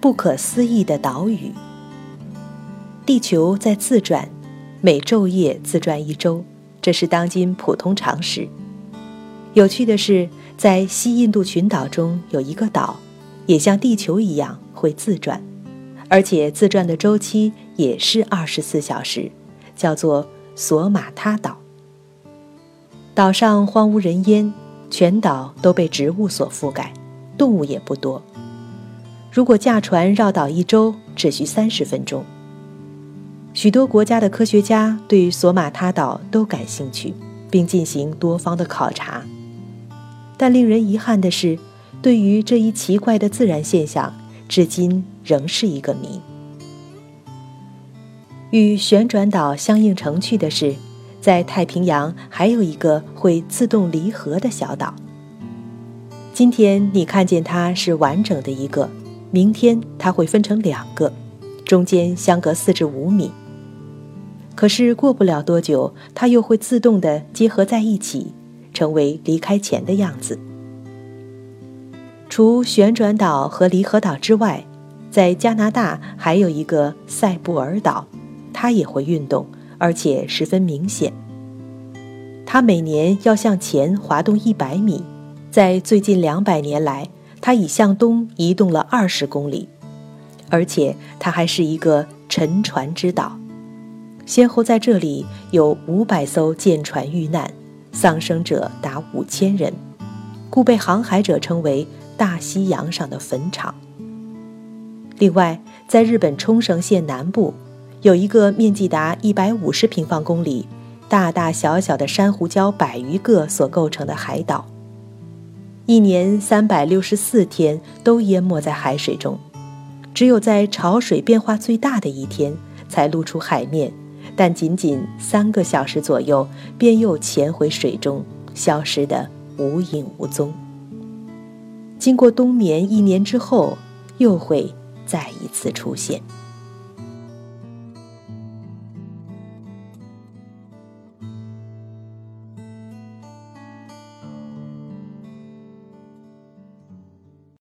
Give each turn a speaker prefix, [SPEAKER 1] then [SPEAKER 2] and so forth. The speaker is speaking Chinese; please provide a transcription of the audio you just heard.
[SPEAKER 1] 不可思议的岛屿。地球在自转，每昼夜自转一周，这是当今普通常识。有趣的是，在西印度群岛中有一个岛，也像地球一样会自转，而且自转的周期也是二十四小时，叫做索马他岛。岛上荒无人烟，全岛都被植物所覆盖，动物也不多。如果驾船绕岛一周，只需三十分钟。许多国家的科学家对索马他岛都感兴趣，并进行多方的考察。但令人遗憾的是，对于这一奇怪的自然现象，至今仍是一个谜。与旋转岛相映成趣的是，在太平洋还有一个会自动离合的小岛。今天你看见它是完整的一个，明天它会分成两个，中间相隔四至五米。可是过不了多久，它又会自动的结合在一起，成为离开前的样子。除旋转岛和离合岛之外，在加拿大还有一个塞布尔岛，它也会运动，而且十分明显。它每年要向前滑动一百米，在最近两百年来，它已向东移动了二十公里，而且它还是一个沉船之岛。先后在这里有五百艘舰船遇难，丧生者达五千人，故被航海者称为“大西洋上的坟场”。另外，在日本冲绳县南部，有一个面积达一百五十平方公里、大大小小的珊瑚礁百余个所构成的海岛，一年三百六十四天都淹没在海水中，只有在潮水变化最大的一天才露出海面。但仅仅三个小时左右，便又潜回水中，消失得无影无踪。经过冬眠一年之后，又会再一次出现。